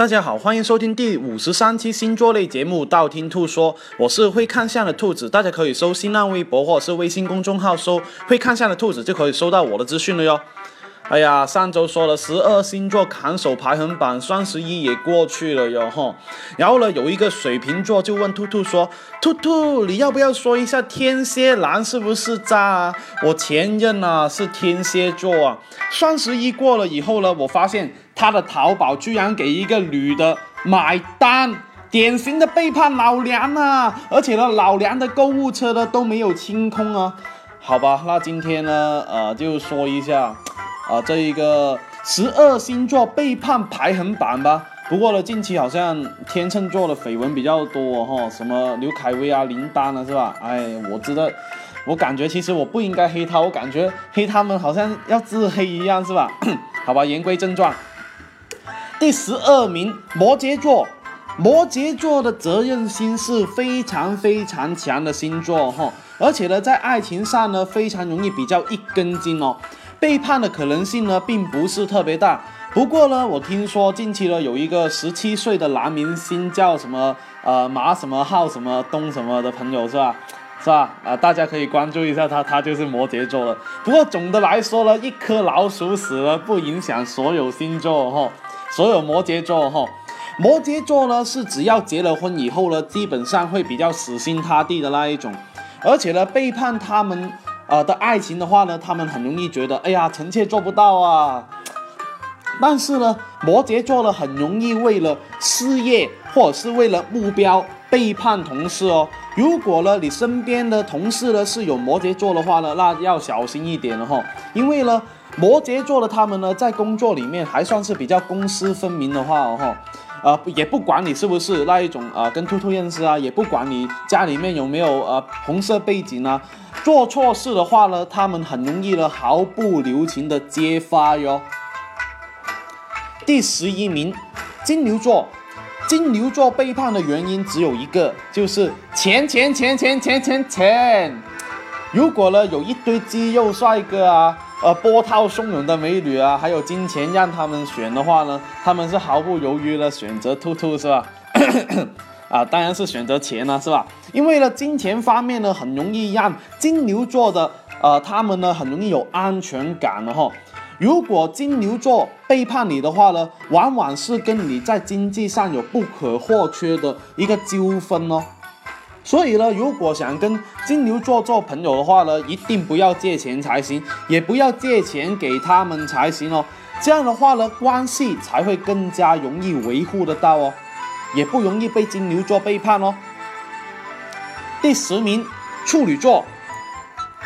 大家好，欢迎收听第五十三期星座类节目《道听途说》，我是会看相的兔子，大家可以搜新浪微博或者是微信公众号搜“会看相的兔子”，就可以收到我的资讯了哟。哎呀，上周说了十二星座砍手排行榜，双十一也过去了哟哈。然后呢，有一个水瓶座就问兔兔说：“兔兔，你要不要说一下天蝎男是不是渣啊？我前任啊是天蝎座啊。双十一过了以后呢，我发现他的淘宝居然给一个女的买单，典型的背叛老娘啊！而且呢，老娘的购物车呢都没有清空啊。好吧，那今天呢，呃，就说一下。”啊，这一个十二星座背叛排行榜吧。不过呢，近期好像天秤座的绯闻比较多哈，什么刘恺威啊、林丹啊，是吧？哎，我知道，我感觉其实我不应该黑他，我感觉黑他们好像要自黑一样，是吧？好吧，言归正传，第十二名摩羯座，摩羯座的责任心是非常非常强的星座哈，而且呢，在爱情上呢，非常容易比较一根筋哦。背叛的可能性呢，并不是特别大。不过呢，我听说近期呢，有一个十七岁的男明星叫什么呃马什么浩什么东什么的朋友是吧？是吧？啊，大家可以关注一下他，他就是摩羯座了。不过总的来说呢，一颗老鼠死了不影响所有星座哈，所有摩羯座哈。摩羯座呢是只要结了婚以后呢，基本上会比较死心塌地的那一种，而且呢背叛他们。呃的爱情的话呢，他们很容易觉得，哎呀，臣妾做不到啊。但是呢，摩羯座呢，很容易为了事业或者是为了目标背叛同事哦。如果呢，你身边的同事呢是有摩羯座的话呢，那要小心一点了哈。因为呢，摩羯座的他们呢，在工作里面还算是比较公私分明的话哦。呃，也不管你是不是那一种啊，跟兔兔认识啊，也不管你家里面有没有呃红色背景啊，做错事的话呢，他们很容易呢毫不留情的揭发哟。第十一名，金牛座，金牛座背叛的原因只有一个，就是钱钱钱钱钱钱钱。如果呢有一堆肌肉帅哥啊。呃，波涛汹涌的美女啊，还有金钱让他们选的话呢，他们是毫不犹豫的选择兔兔是吧？啊，当然是选择钱了是吧？因为呢，金钱方面呢，很容易让金牛座的呃，他们呢很容易有安全感的哈。如果金牛座背叛你的话呢，往往是跟你在经济上有不可或缺的一个纠纷哦。所以呢，如果想跟金牛座做朋友的话呢，一定不要借钱才行，也不要借钱给他们才行哦。这样的话呢，关系才会更加容易维护得到哦，也不容易被金牛座背叛哦。第十名，处女座，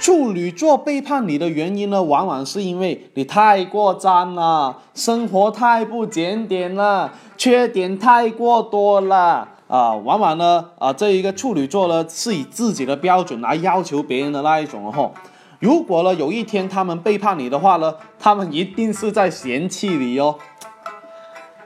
处女座背叛你的原因呢，往往是因为你太过脏了，生活太不检点了，缺点太过多了。啊，往往呢，啊，这一个处女座呢，是以自己的标准来要求别人的那一种哦。如果呢，有一天他们背叛你的话呢，他们一定是在嫌弃你哦。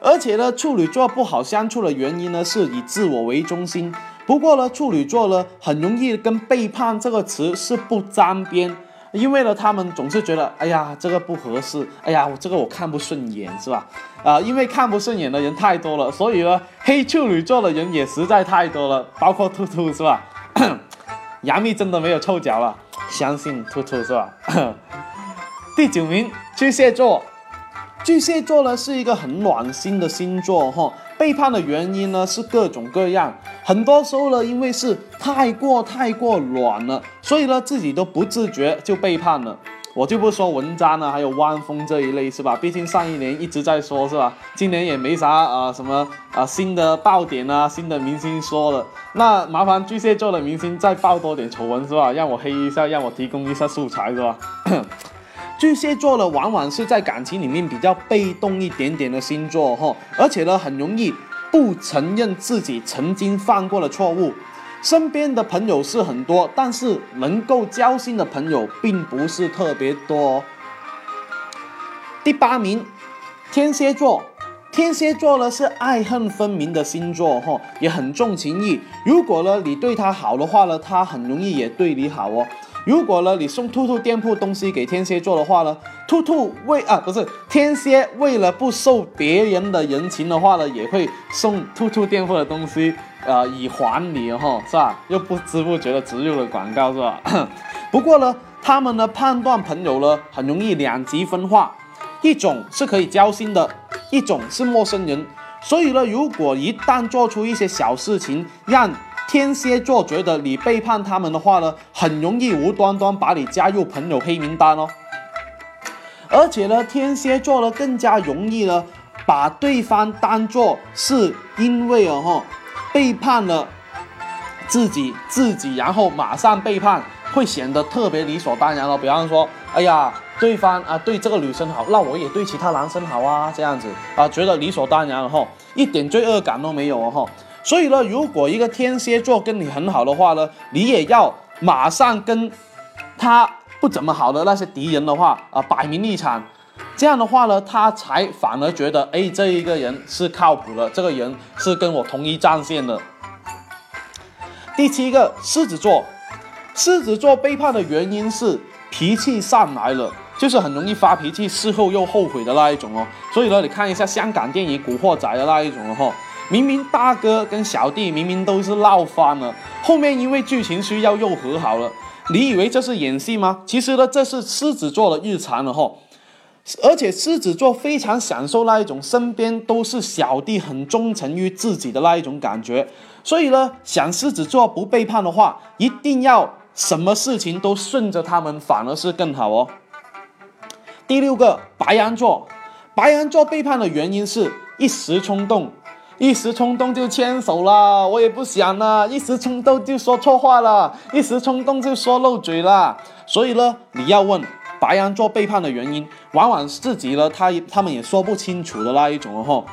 而且呢，处女座不好相处的原因呢，是以自我为中心。不过呢，处女座呢，很容易跟背叛这个词是不沾边。因为呢，他们总是觉得，哎呀，这个不合适，哎呀，我这个我看不顺眼，是吧？啊，因为看不顺眼的人太多了，所以呢，黑处女座的人也实在太多了，包括兔兔，是吧？杨幂真的没有臭脚了，相信兔兔，是吧？第九名，巨蟹座。巨蟹座呢是一个很暖心的星座哈，背叛的原因呢是各种各样，很多时候呢因为是太过太过软了，所以呢自己都不自觉就背叛了。我就不说文章了，还有汪峰这一类是吧？毕竟上一年一直在说是吧？今年也没啥啊什么啊新的爆点啊，新的明星说了，那麻烦巨蟹座的明星再爆多点丑闻是吧？让我黑一下，让我提供一下素材是吧？巨蟹座呢，往往是在感情里面比较被动一点点的星座哈，而且呢，很容易不承认自己曾经犯过的错误。身边的朋友是很多，但是能够交心的朋友并不是特别多。第八名，天蝎座。天蝎座呢是爱恨分明的星座哈，也很重情义。如果呢你对他好的话呢，他很容易也对你好哦。如果呢你送兔兔店铺东西给天蝎座的话呢，兔兔为啊不是天蝎为了不受别人的人情的话呢，也会送兔兔店铺的东西，呃以还你哈，是吧？又不知不觉的植入了广告是吧？不过呢，他们呢判断朋友呢很容易两极分化，一种是可以交心的，一种是陌生人。所以呢，如果一旦做出一些小事情，让天蝎座觉得你背叛他们的话呢，很容易无端端把你加入朋友黑名单哦。而且呢，天蝎座呢更加容易呢把对方当做是因为哦哈背叛了自己自己，然后马上背叛，会显得特别理所当然了。比方说，哎呀。对方啊，对这个女生好，那我也对其他男生好啊，这样子啊，觉得理所当然了哈，一点罪恶感都没有哦哈。所以呢，如果一个天蝎座跟你很好的话呢，你也要马上跟他不怎么好的那些敌人的话啊，摆明立场，这样的话呢，他才反而觉得，哎，这一个人是靠谱的，这个人是跟我同一战线的。第七个，狮子座，狮子座背叛的原因是脾气上来了。就是很容易发脾气，事后又后悔的那一种哦。所以呢，你看一下香港电影《古惑仔》的那一种哦，明明大哥跟小弟明明都是闹翻了，后面因为剧情需要又和好了。你以为这是演戏吗？其实呢，这是狮子座的日常了哈。而且狮子座非常享受那一种身边都是小弟，很忠诚于自己的那一种感觉。所以呢，想狮子座不背叛的话，一定要什么事情都顺着他们，反而是更好哦。第六个白羊座，白羊座背叛的原因是一时冲动，一时冲动就牵手了，我也不想了，一时冲动就说错话了，一时冲动就说漏嘴了。所以呢，你要问白羊座背叛的原因，往往自己呢，他他们也说不清楚的那一种哦。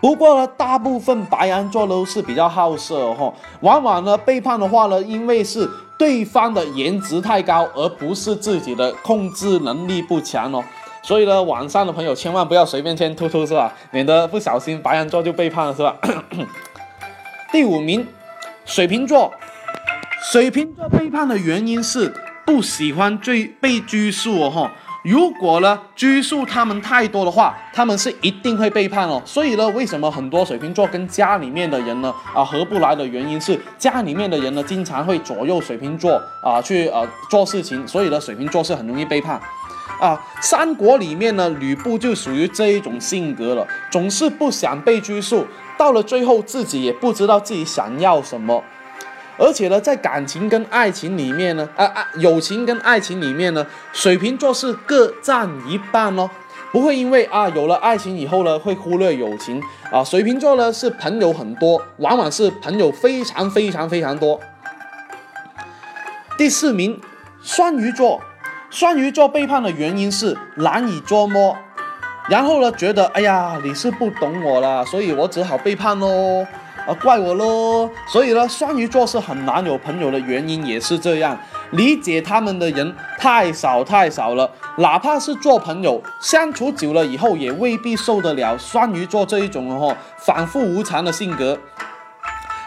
不过呢，大部分白羊座都是比较好色哦，往往呢背叛的话呢，因为是。对方的颜值太高，而不是自己的控制能力不强哦。所以呢，网上的朋友千万不要随便签突突是吧？免得不小心白羊座就背叛了是吧？第五名，水瓶座。水瓶座背叛的原因是不喜欢追被拘束哦哈。如果呢拘束他们太多的话，他们是一定会背叛哦。所以呢，为什么很多水瓶座跟家里面的人呢啊合不来的原因是家里面的人呢经常会左右水瓶座啊去呃做事情，所以呢水瓶座是很容易背叛啊。三国里面呢吕布就属于这一种性格了，总是不想被拘束，到了最后自己也不知道自己想要什么。而且呢，在感情跟爱情里面呢，啊啊，友情跟爱情里面呢，水瓶座是各占一半哦，不会因为啊有了爱情以后呢，会忽略友情啊。水瓶座呢是朋友很多，往往是朋友非常非常非常多。第四名，双鱼座，双鱼座背叛的原因是难以捉摸，然后呢觉得哎呀你是不懂我了，所以我只好背叛喽。啊，怪我喽！所以呢，双鱼座是很难有朋友的原因也是这样，理解他们的人太少太少了。哪怕是做朋友，相处久了以后，也未必受得了双鱼座这一种哦反复无常的性格。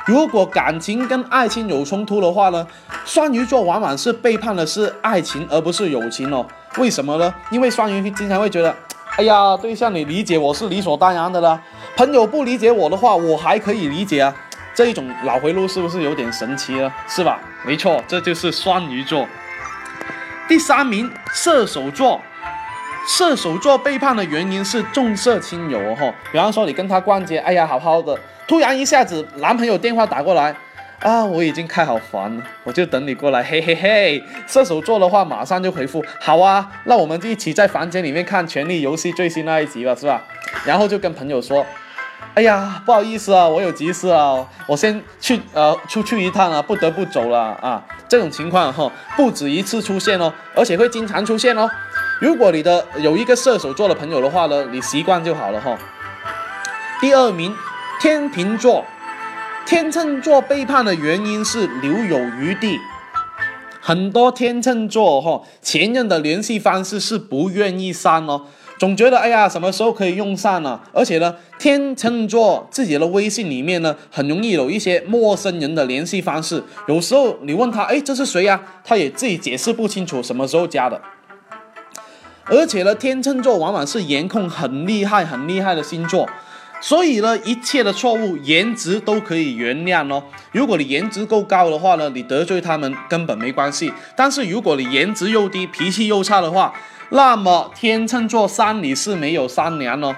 如果感情跟爱情有冲突的话呢，双鱼座往往是背叛的是爱情，而不是友情哦。为什么呢？因为双鱼经常会觉得，哎呀，对象你理解我是理所当然的啦。朋友不理解我的话，我还可以理解啊，这一种脑回路是不是有点神奇了？是吧？没错，这就是双鱼座。第三名，射手座。射手座背叛的原因是重色轻友哦，比方说你跟他逛街，哎呀，好好的，突然一下子男朋友电话打过来，啊，我已经开好房了，我就等你过来，嘿嘿嘿。射手座的话，马上就回复，好啊，那我们就一起在房间里面看《权力游戏》最新那一集吧，是吧？然后就跟朋友说。哎呀，不好意思啊，我有急事啊，我先去呃出去一趟啊，不得不走了啊。这种情况哈，不止一次出现哦，而且会经常出现哦。如果你的有一个射手座的朋友的话呢，你习惯就好了哈。第二名，天秤座，天秤座背叛的原因是留有余地。很多天秤座哈前任的联系方式是不愿意删哦。总觉得哎呀，什么时候可以用上呢？而且呢，天秤座自己的微信里面呢，很容易有一些陌生人的联系方式。有时候你问他，哎，这是谁呀？他也自己解释不清楚什么时候加的。而且呢，天秤座往往是颜控很厉害、很厉害的星座。所以呢，一切的错误，颜值都可以原谅哦。如果你颜值够高的话呢，你得罪他们根本没关系。但是如果你颜值又低，脾气又差的话，那么天秤座山里是没有三娘哦。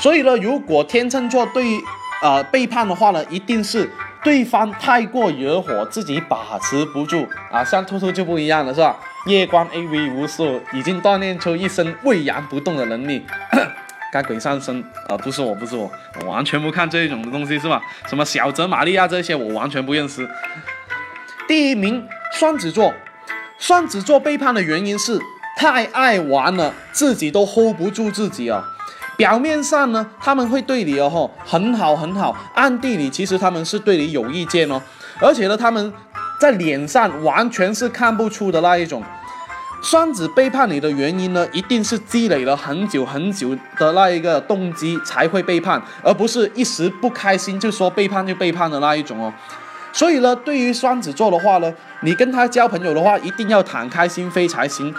所以呢，如果天秤座对呃背叛的话呢，一定是对方太过惹火，自己把持不住啊。像兔兔就不一样了，是吧？夜观 AV 无数，已经锻炼出一身巍然不动的能力。该鬼上身啊！不是我，不是我，我完全不看这一种的东西，是吧？什么小泽玛利亚这些，我完全不认识。第一名，双子座。双子座背叛的原因是太爱玩了，自己都 hold 不住自己哦。表面上呢，他们会对你哦吼很好很好，暗地里其实他们是对你有意见哦。而且呢，他们在脸上完全是看不出的那一种。双子背叛你的原因呢，一定是积累了很久很久的那一个动机才会背叛，而不是一时不开心就说背叛就背叛的那一种哦。所以呢，对于双子座的话呢，你跟他交朋友的话，一定要敞开心扉才行。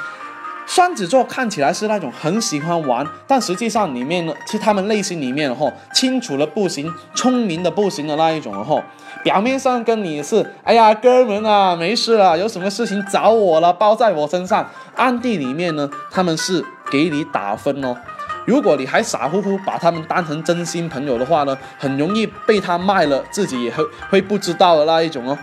双子座看起来是那种很喜欢玩，但实际上里面呢，其实他们内心里面哈，清楚的不行，聪明的不行的那一种哈。表面上跟你是，哎呀，哥们啊，没事了，有什么事情找我了，包在我身上。暗地里面呢，他们是给你打分哦。如果你还傻乎乎把他们当成真心朋友的话呢，很容易被他卖了，自己也会会不知道的那一种哦。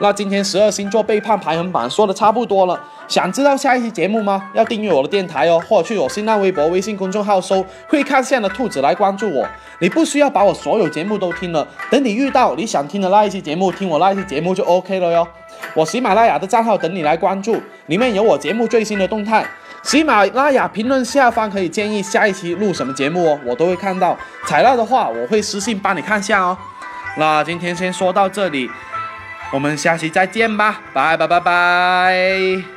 那今天十二星座背叛排行榜说的差不多了。想知道下一期节目吗？要订阅我的电台哦，或者去我新浪微博、微信公众号搜“会看相的兔子”来关注我。你不需要把我所有节目都听了，等你遇到你想听的那一期节目，听我那一期节目就 OK 了哟。我喜马拉雅的账号等你来关注，里面有我节目最新的动态。喜马拉雅评论下方可以建议下一期录什么节目哦，我都会看到。采纳的话，我会私信帮你看下哦。那今天先说到这里，我们下期再见吧，拜拜拜拜。